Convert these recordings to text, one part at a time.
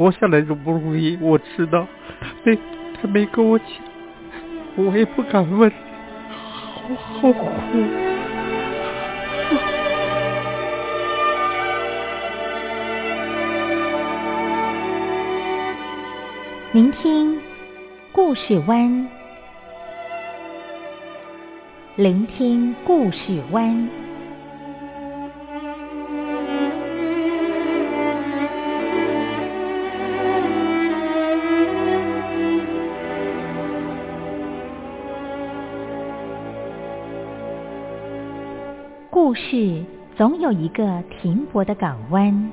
活下来容不容易，我知道。没，他没跟我讲，我也不敢问，好好苦。聆听故事湾，聆听故事湾。故事总有一个停泊的港湾。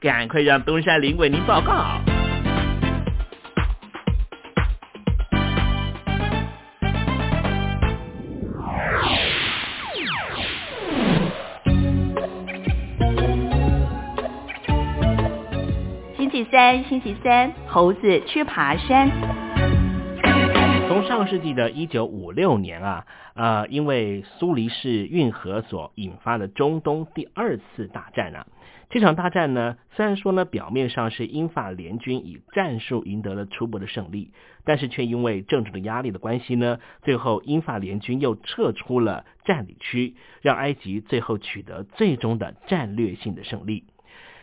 赶快让东山林为您报告。星期三，星期三，猴子去爬山。从上世纪的一九五六年啊，呃，因为苏黎世运河所引发的中东第二次大战啊，这场大战呢，虽然说呢表面上是英法联军以战术赢得了初步的胜利，但是却因为政治的压力的关系呢，最后英法联军又撤出了占领区，让埃及最后取得最终的战略性的胜利。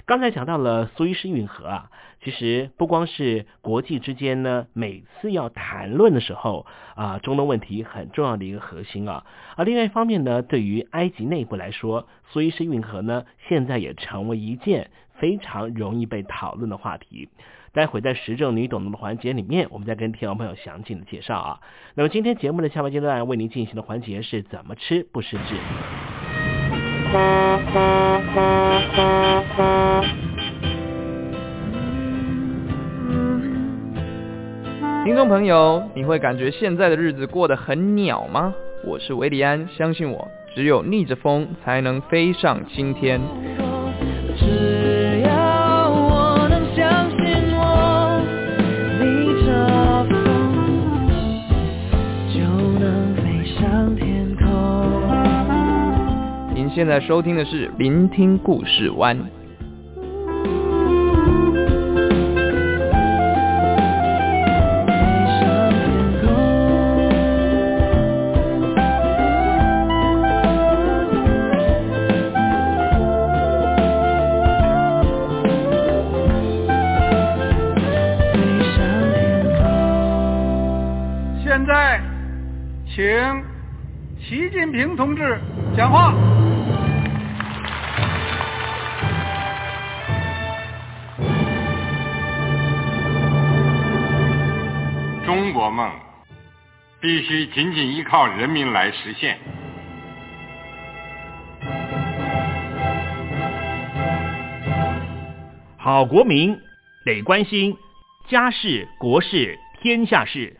刚才讲到了苏伊士运河啊，其实不光是国际之间呢，每次要谈论的时候啊，中东问题很重要的一个核心啊。而另外一方面呢，对于埃及内部来说，苏伊士运河呢，现在也成为一件非常容易被讨论的话题。待会在时政你懂的环节里面，我们再跟听众朋友详尽的介绍啊。那么今天节目的下半阶段为您进行的环节是怎么吃不失智。听众朋友，你会感觉现在的日子过得很鸟吗？我是维里安，相信我，只有逆着风才能飞上青天。只要我能相信我，逆着风就能飞上天空。您现在收听的是《聆听故事湾》。讲话。中国梦必须紧紧依靠人民来实现。好国民得关心家事、国事、天下事。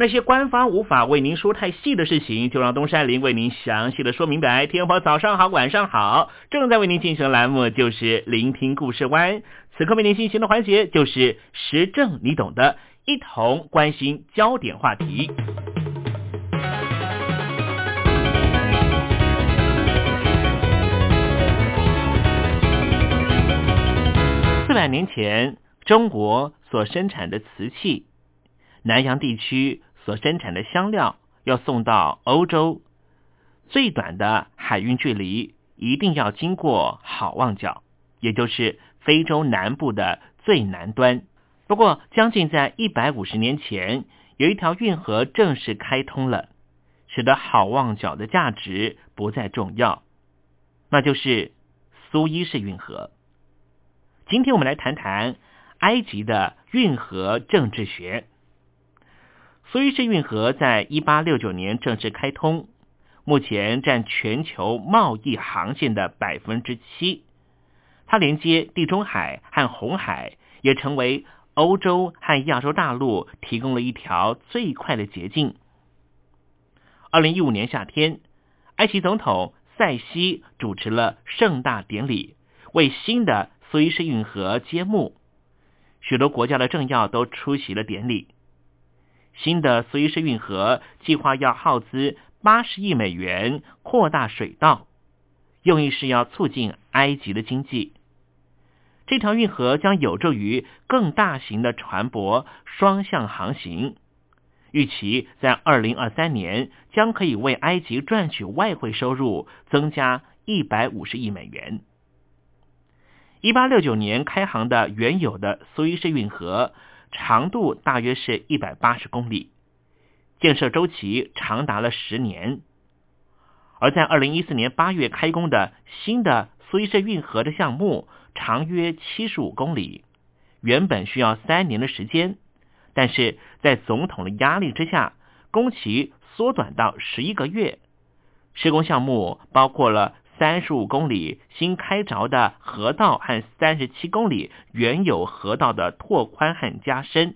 那些官方无法为您说太细的事情，就让东山林为您详细的说明白。天婆早上好，晚上好，正在为您进行的栏目就是聆听故事湾。此刻为您进行的环节就是时政，你懂的，一同关心焦点话题。四百年前，中国所生产的瓷器，南洋地区所生产的香料，要送到欧洲，最短的海运距离一定要经过好望角，也就是非洲南部的最南端。不过，将近在一百五十年前，有一条运河正式开通了，使得好望角的价值不再重要，那就是苏伊士运河。今天我们来谈谈埃及的运河政治学。苏伊士运河在一八六九年正式开通，目前占全球贸易航线的百分之七。它连接地中海和红海，也成为欧洲和亚洲大陆提供了一条最快的捷径。二零一五年夏天，埃及总统塞西主持了盛大典礼，为新的苏伊士运河揭幕。许多国家的政要都出席了典礼。新的苏伊士运河计划要耗资八十亿美元扩大水道，用意是要促进埃及的经济。这条运河将有助于更大型的船舶双向航行，预期在二零二三年将可以为埃及赚取外汇收入增加一百五十亿美元。一八六九年开航的原有的苏伊士运河长度大约是一百八十公里，建设周期长达了十年，而在二零一四年八月开工的新的苏伊士运河的项目。长约七十五公里，原本需要三年的时间，但是在总统的压力之下，工期缩短到十一个月。施工项目包括了三十五公里新开凿的河道和三十七公里原有河道的拓宽和加深。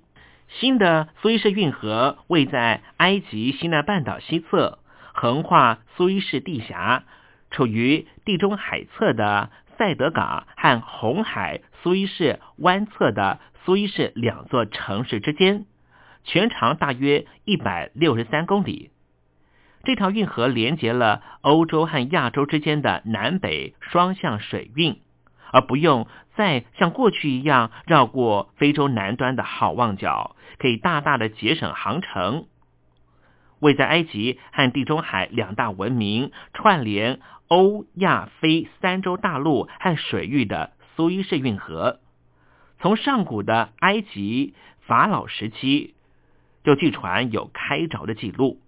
新的苏伊士运河位在埃及西奈半岛西侧，横跨苏伊士地峡，处于地中海侧的。塞德港和红海苏伊士湾侧的苏伊士两座城市之间，全长大约一百六十三公里。这条运河连接了欧洲和亚洲之间的南北双向水运，而不用再像过去一样绕过非洲南端的好望角，可以大大的节省航程。位在埃及和地中海两大文明串联。欧亚非三洲大陆和水域的苏伊士运河，从上古的埃及法老时期就据传有开凿的记录，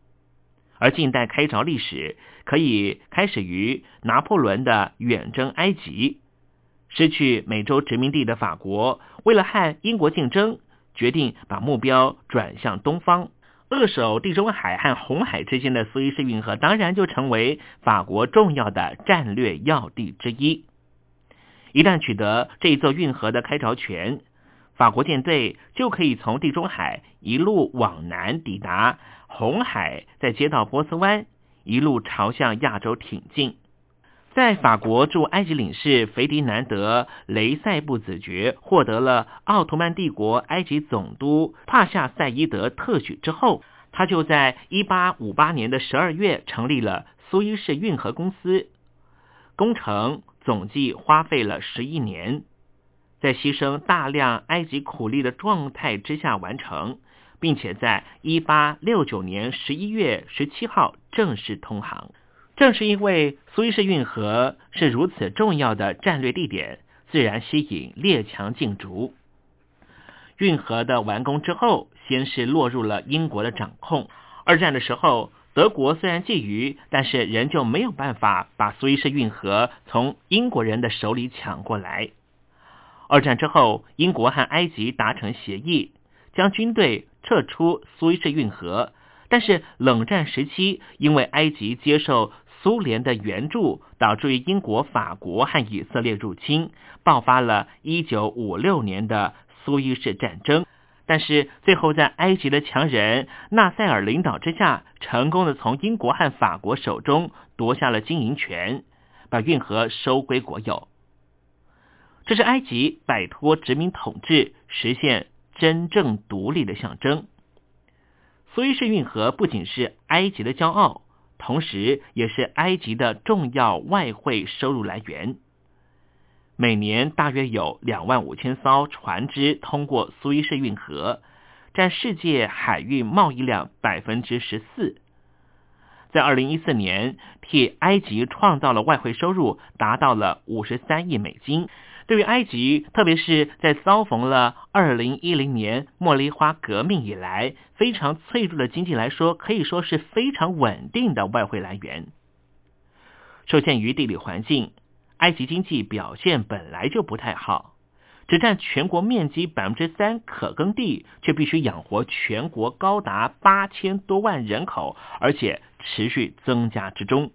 而近代开凿历史可以开始于拿破仑的远征埃及。失去美洲殖民地的法国，为了和英国竞争，决定把目标转向东方。扼守地中海和红海之间的苏伊士运河，当然就成为法国重要的战略要地之一。一旦取得这一座运河的开凿权，法国舰队就可以从地中海一路往南抵达红海，再接到波斯湾，一路朝向亚洲挺进。在法国驻埃及领事菲迪南德·雷塞布子爵获得了奥图曼帝国埃及总督帕夏赛伊德特许之后，他就在1858年的12月成立了苏伊士运河公司。工程总计花费了11年，在牺牲大量埃及苦力的状态之下完成，并且在1869年11月17号正式通航。正是因为苏伊士运河是如此重要的战略地点，自然吸引列强竞逐。运河的完工之后，先是落入了英国的掌控。二战的时候，德国虽然觊觎，但是仍旧没有办法把苏伊士运河从英国人的手里抢过来。二战之后，英国和埃及达成协议，将军队撤出苏伊士运河。但是冷战时期，因为埃及接受苏联的援助，导致于英国、法国和以色列入侵，爆发了1956年的苏伊士战争。但是最后在埃及的强人纳赛尔领导之下，成功的从英国和法国手中夺下了经营权，把运河收归国有。这是埃及摆脱殖民统治、实现真正独立的象征。苏伊士运河不仅是埃及的骄傲。同时，也是埃及的重要外汇收入来源。每年大约有两万五千艘船只通过苏伊士运河，占世界海运贸易量百分之十四。在二零一四年，替埃及创造了外汇收入达到了五十三亿美金。对于埃及，特别是在遭逢了二零一零年茉莉花革命以来非常脆弱的经济来说，可以说是非常稳定的外汇来源。受限于地理环境，埃及经济表现本来就不太好。只占全国面积百分之三可耕地，却必须养活全国高达八千多万人口，而且持续增加之中。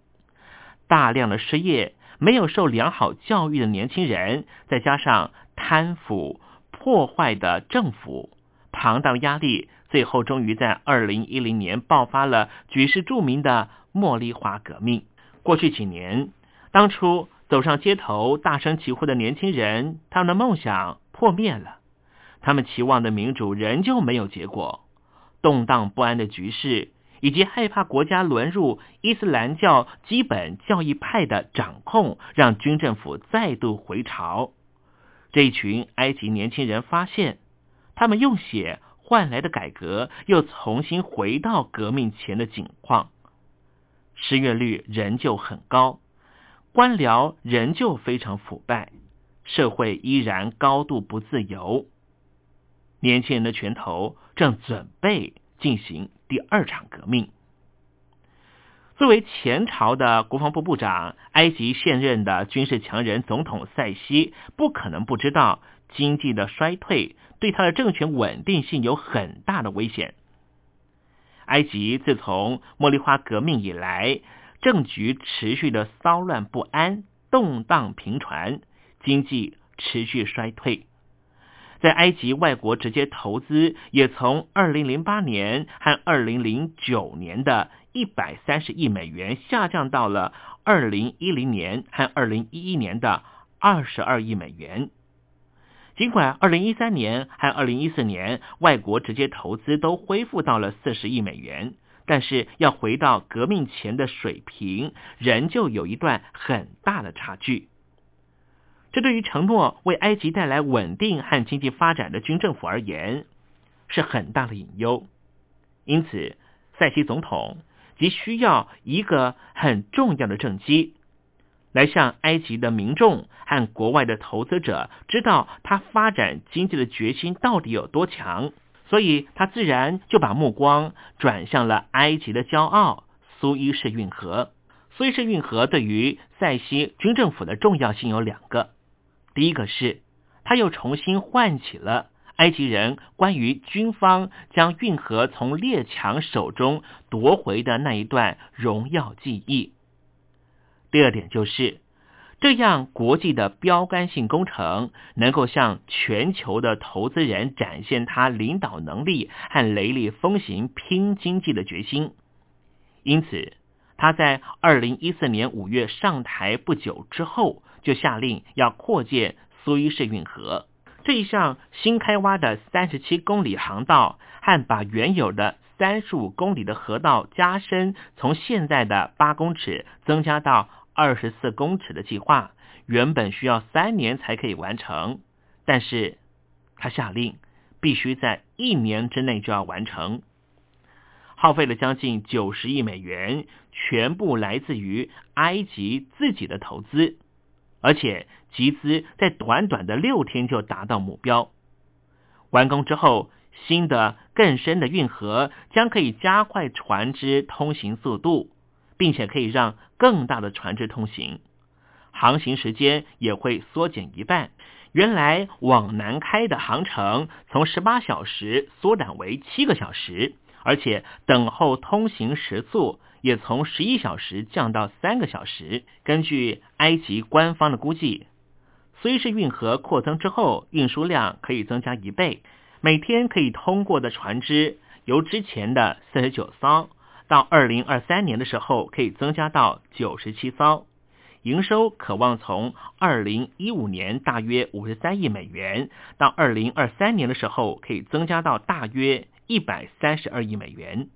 大量的失业，没有受良好教育的年轻人，再加上贪腐破坏的政府，庞大的压力，最后终于在二零一零年爆发了举世著名的茉莉花革命。过去几年，当初。走上街头大声疾呼的年轻人，他们的梦想破灭了，他们期望的民主仍旧没有结果。动荡不安的局势，以及害怕国家沦入伊斯兰教基本教义派的掌控，让军政府再度回朝。这一群埃及年轻人发现，他们用血换来的改革，又重新回到革命前的景况，失业率仍旧很高。官僚仍旧非常腐败，社会依然高度不自由。年轻人的拳头正准备进行第二场革命。作为前朝的国防部部长，埃及现任的军事强人总统塞西不可能不知道经济的衰退对他的政权稳定性有很大的危险。埃及自从茉莉花革命以来。政局持续的骚乱不安、动荡频传，经济持续衰退。在埃及，外国直接投资也从二零零八年和二零零九年的一百三十亿美元下降到了二零一零年和二零一一年的二十二亿美元。尽管二零一三年和二零一四年外国直接投资都恢复到了四十亿美元。但是要回到革命前的水平，仍旧有一段很大的差距。这对于承诺为埃及带来稳定和经济发展的军政府而言，是很大的隐忧。因此，塞西总统急需要一个很重要的政绩，来向埃及的民众和国外的投资者知道他发展经济的决心到底有多强。所以，他自然就把目光转向了埃及的骄傲——苏伊士运河。苏伊士运河对于塞西军政府的重要性有两个：第一个是，他又重新唤起了埃及人关于军方将运河从列强手中夺回的那一段荣耀记忆；第二点就是。这样，国际的标杆性工程能够向全球的投资人展现他领导能力和雷厉风行拼经济的决心。因此，他在二零一四年五月上台不久之后，就下令要扩建苏伊士运河。这一项新开挖的三十七公里航道和把原有的三十五公里的河道加深，从现在的八公尺增加到。二十四公尺的计划原本需要三年才可以完成，但是他下令必须在一年之内就要完成，耗费了将近九十亿美元，全部来自于埃及自己的投资，而且集资在短短的六天就达到目标。完工之后，新的更深的运河将可以加快船只通行速度。并且可以让更大的船只通行，航行时间也会缩减一半。原来往南开的航程从十八小时缩短为七个小时，而且等候通行时速也从十一小时降到三个小时。根据埃及官方的估计，苏伊士运河扩增之后，运输量可以增加一倍，每天可以通过的船只由之前的四十九艘。到二零二三年的时候，可以增加到九十七艘，营收渴望从二零一五年大约五十三亿美元，到二零二三年的时候可以增加到大约一百三十二亿美元。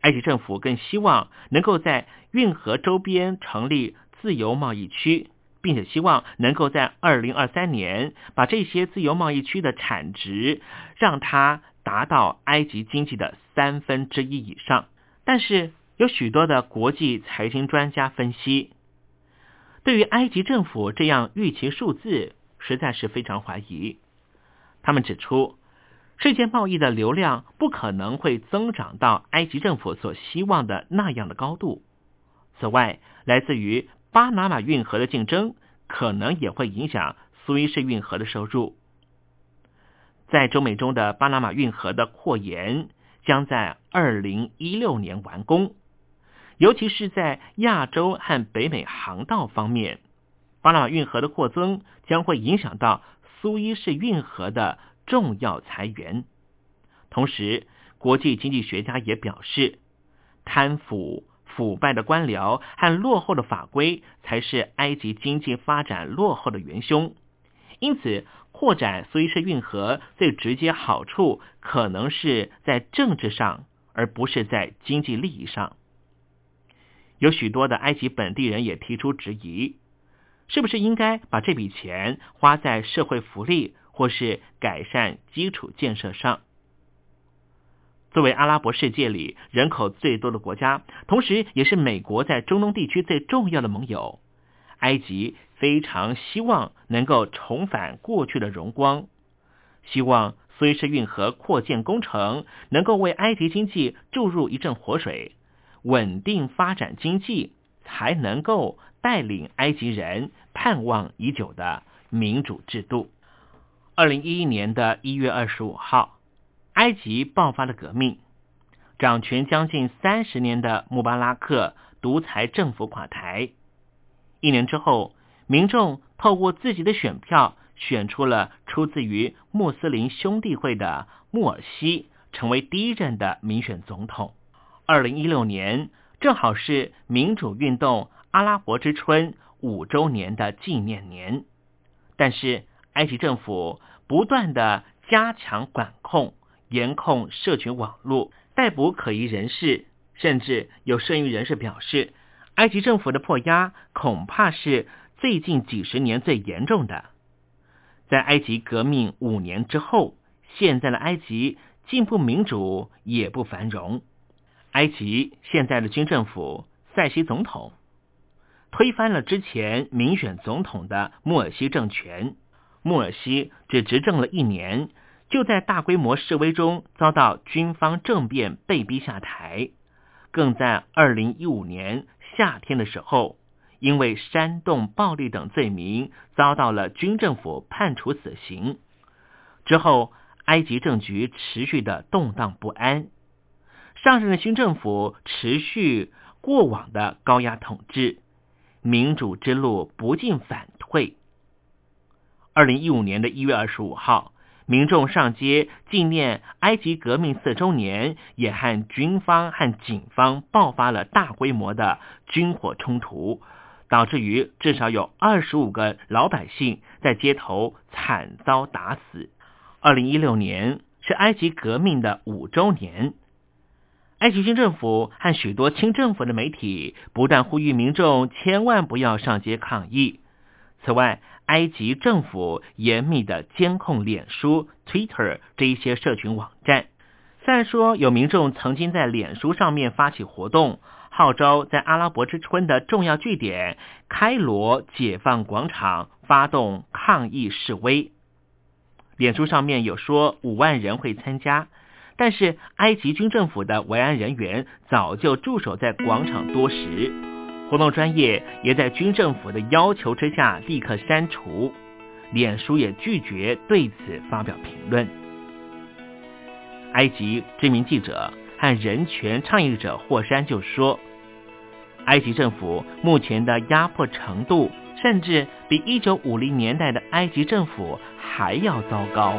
埃及政府更希望能够在运河周边成立自由贸易区，并且希望能够在二零二三年把这些自由贸易区的产值让它达到埃及经济的三分之一以上。但是有许多的国际财经专家分析，对于埃及政府这样预期数字，实在是非常怀疑。他们指出，世界贸易的流量不可能会增长到埃及政府所希望的那样的高度。此外，来自于巴拿马运河的竞争，可能也会影响苏伊士运河的收入。在中美中的巴拿马运河的扩延将在二零一六年完工，尤其是在亚洲和北美航道方面，巴拿马运河的扩增将会影响到苏伊士运河的重要裁员。同时，国际经济学家也表示，贪腐、腐败的官僚和落后的法规才是埃及经济发展落后的元凶。因此，扩展苏伊士运河最直接好处可能是在政治上，而不是在经济利益上。有许多的埃及本地人也提出质疑：是不是应该把这笔钱花在社会福利或是改善基础建设上？作为阿拉伯世界里人口最多的国家，同时也是美国在中东地区最重要的盟友，埃及非常希望能够重返过去的荣光，希望苏伊士运河扩建工程能够为埃及经济注入一阵活水，稳定发展经济，才能够带领埃及人盼望已久的民主制度。二零一一年的一月二十五号。埃及爆发了革命，掌权将近三十年的穆巴拉克独裁政府垮台。一年之后，民众透过自己的选票选出了出自于穆斯林兄弟会的穆尔西，成为第一任的民选总统。二零一六年正好是民主运动阿拉伯之春五周年的纪念年，但是埃及政府不断的加强管控。严控社群网络，逮捕可疑人士，甚至有剩余人士表示，埃及政府的迫压恐怕是最近几十年最严重的。在埃及革命五年之后，现在的埃及既不民主也不繁荣。埃及现在的军政府塞西总统推翻了之前民选总统的穆尔西政权，穆尔西只执政了一年。就在大规模示威中遭到军方政变，被逼下台。更在二零一五年夏天的时候，因为煽动暴力等罪名，遭到了军政府判处死刑。之后，埃及政局持续的动荡不安，上任的新政府持续过往的高压统治，民主之路不进反退。二零一五年的一月二十五号。民众上街纪念埃及革命四周年，也和军方和警方爆发了大规模的军火冲突，导致于至少有二十五个老百姓在街头惨遭打死。二零一六年是埃及革命的五周年，埃及军政府和许多亲政府的媒体不断呼吁民众千万不要上街抗议。此外，埃及政府严密的监控脸书、Twitter 这一些社群网站。虽然说有民众曾经在脸书上面发起活动，号召在阿拉伯之春的重要据点开罗解放广场发动抗议示威。脸书上面有说五万人会参加，但是埃及军政府的维安人员早就驻守在广场多时。活动专业也在军政府的要求之下立刻删除，脸书也拒绝对此发表评论。埃及知名记者和人权倡议者霍山就说：“埃及政府目前的压迫程度，甚至比一九五零年代的埃及政府还要糟糕。”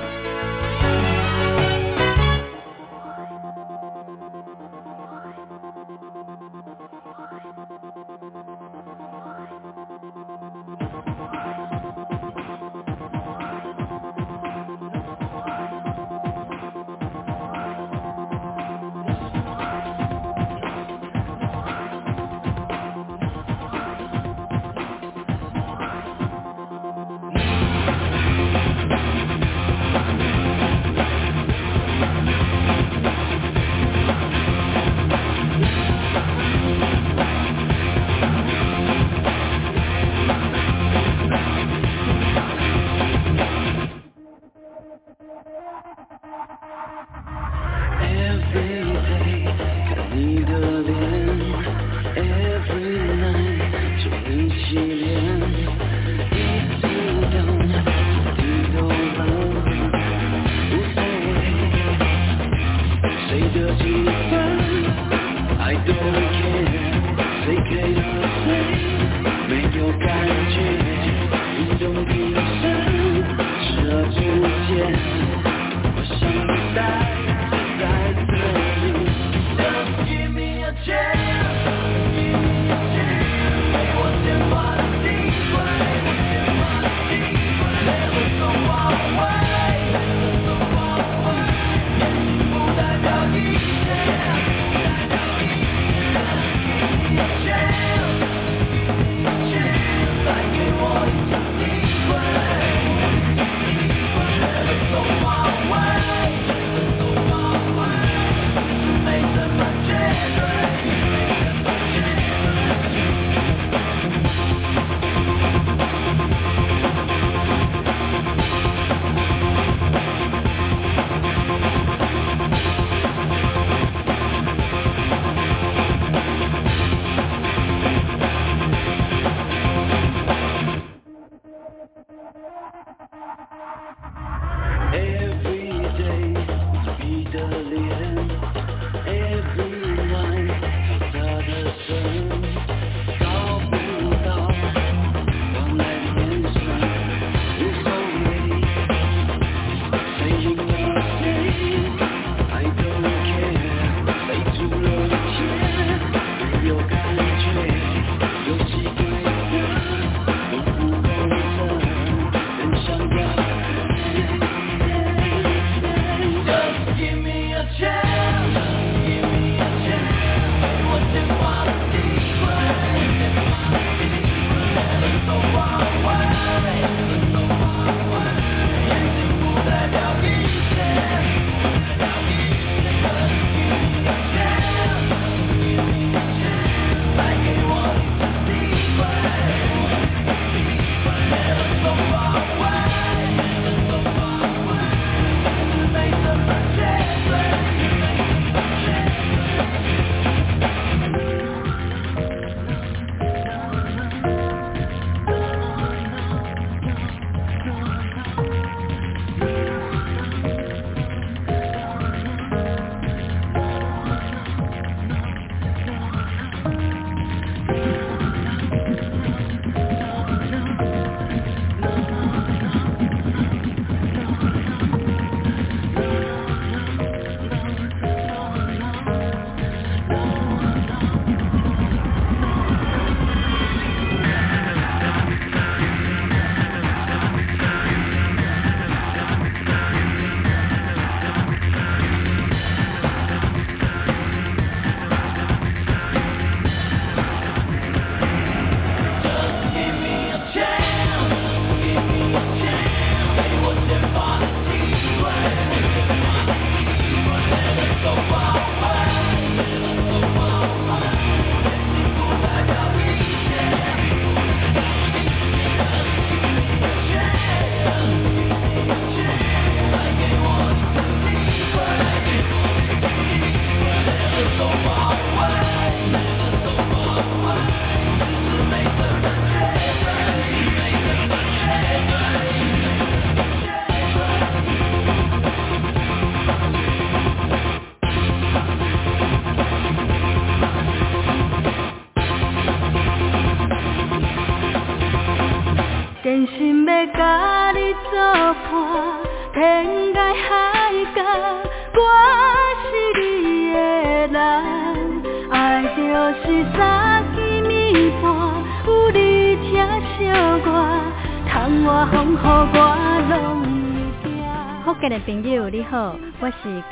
Every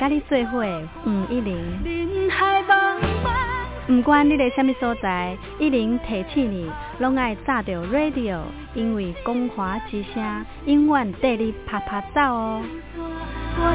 甲你做伙的黄一玲。人海茫茫，不管你在什么所在，一零提醒你，拢爱炸着 radio，因为光华之声永远带你啪啪走哦。我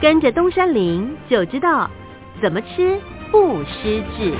跟着东山林就知道怎么吃不失智。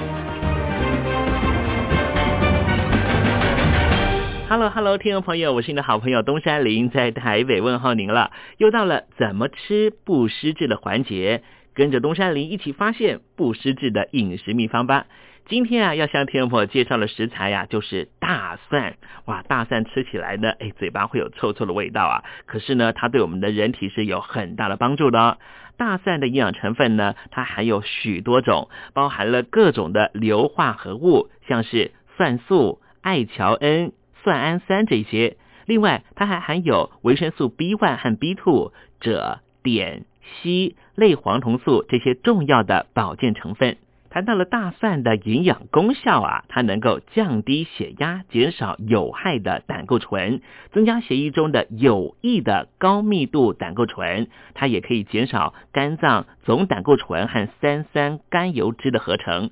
Hello Hello，听众朋友，我是你的好朋友东山林，在台北问候您了。又到了怎么吃不失智的环节，跟着东山林一起发现不失智的饮食秘方吧。今天啊，要向听众朋友介绍的食材呀、就是大蒜。哇，大蒜吃起来呢，哎，嘴巴会有臭臭的味道啊。可是呢，它对我们的人体是有很大的帮助的、大蒜的营养成分呢，它含有许多种，包含了各种的硫化合物，像是蒜素、艾乔恩、蒜氨酸这些。另外，它还含有维生素 B1 和 B2、锗、碘、硒、类黄酮素这些重要的保健成分。谈到了大蒜的营养功效啊，它能够降低血压，减少有害的胆固醇，增加血液中的有益的高密度胆固醇。它也可以减少肝脏总胆固醇和三酸甘油脂的合成。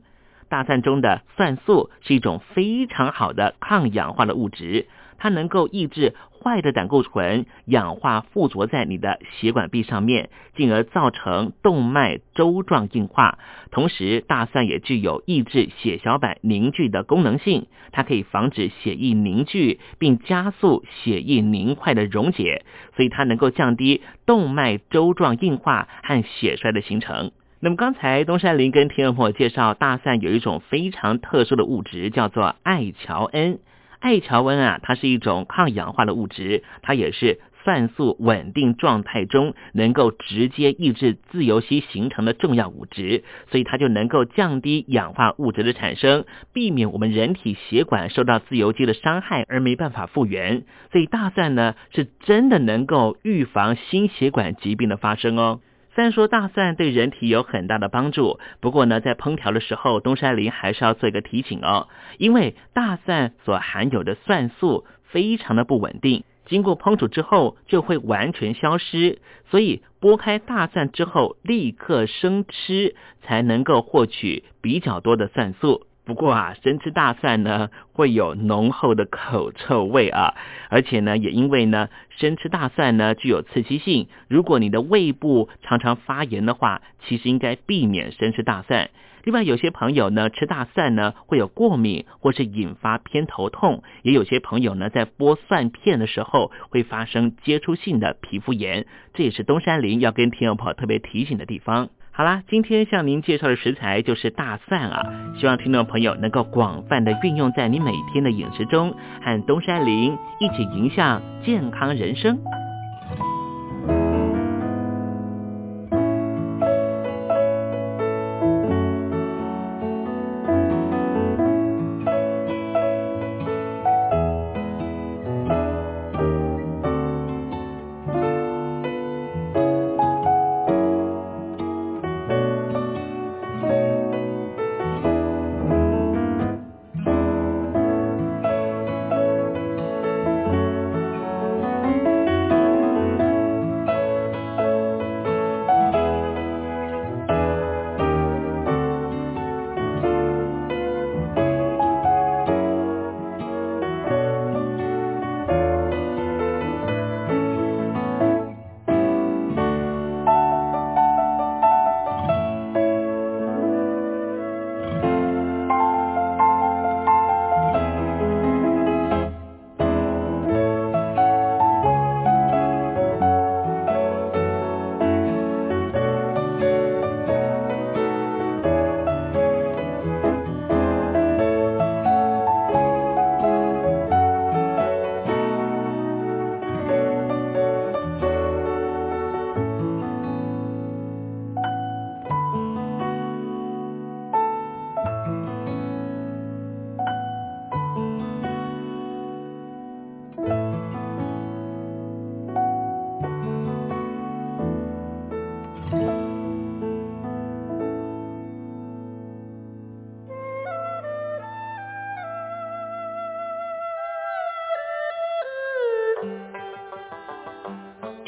大蒜中的蒜素是一种非常好的抗氧化的物质，它能够抑制坏的胆固醇氧化附着在你的血管壁上面，进而造成动脉粥状硬化。同时，大蒜也具有抑制血小板凝聚的功能性，它可以防止血液凝聚，并加速血液凝块的溶解，所以它能够降低动脉粥状硬化和血栓的形成。那么刚才东山林跟田友朋友介绍，大蒜有一种非常特殊的物质，叫做艾乔恩。艾乔恩啊，它是一种抗氧化的物质，它也是泛素稳定状态中能够直接抑制自由基形成的重要物质，所以它就能够降低氧化物质的产生，避免我们人体血管受到自由基的伤害而没办法复原。所以大蒜呢，是真的能够预防心血管疾病的发生哦。虽然说大蒜对人体有很大的帮助，不过呢，在烹调的时候，东山林还是要做一个提醒哦，因为大蒜所含有的蒜素非常的不稳定，经过烹煮之后就会完全消失，所以剥开大蒜之后立刻生吃，才能够获取比较多的蒜素。不过啊，生吃大蒜呢会有浓厚的口臭味啊，而且呢，也因为呢生吃大蒜呢具有刺激性，如果你的胃部常常发炎的话，其实应该避免生吃大蒜。另外，有些朋友呢吃大蒜呢会有过敏，或是引发偏头痛；也有些朋友呢在剥蒜片的时候会发生接触性的皮肤炎，这也是东山林要跟听众朋友特别提醒的地方。好啦，今天向您介绍的食材就是大蒜啊，希望听众朋友能够广泛的运用在你每天的饮食中，和东山林一起迎向健康人生。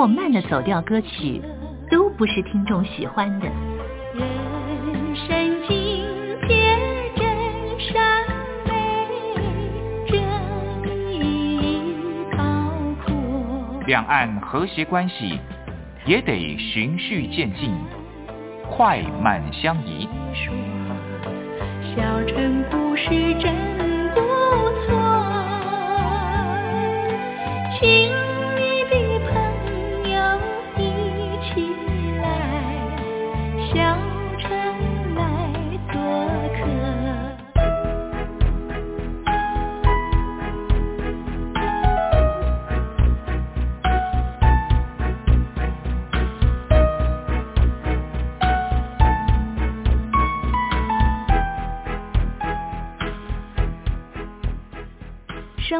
或慢的走调歌曲，都不是听众喜欢的。人生境界真善美，正义高阔。两岸和谐关系也得循序渐进，快慢相宜。小城故事真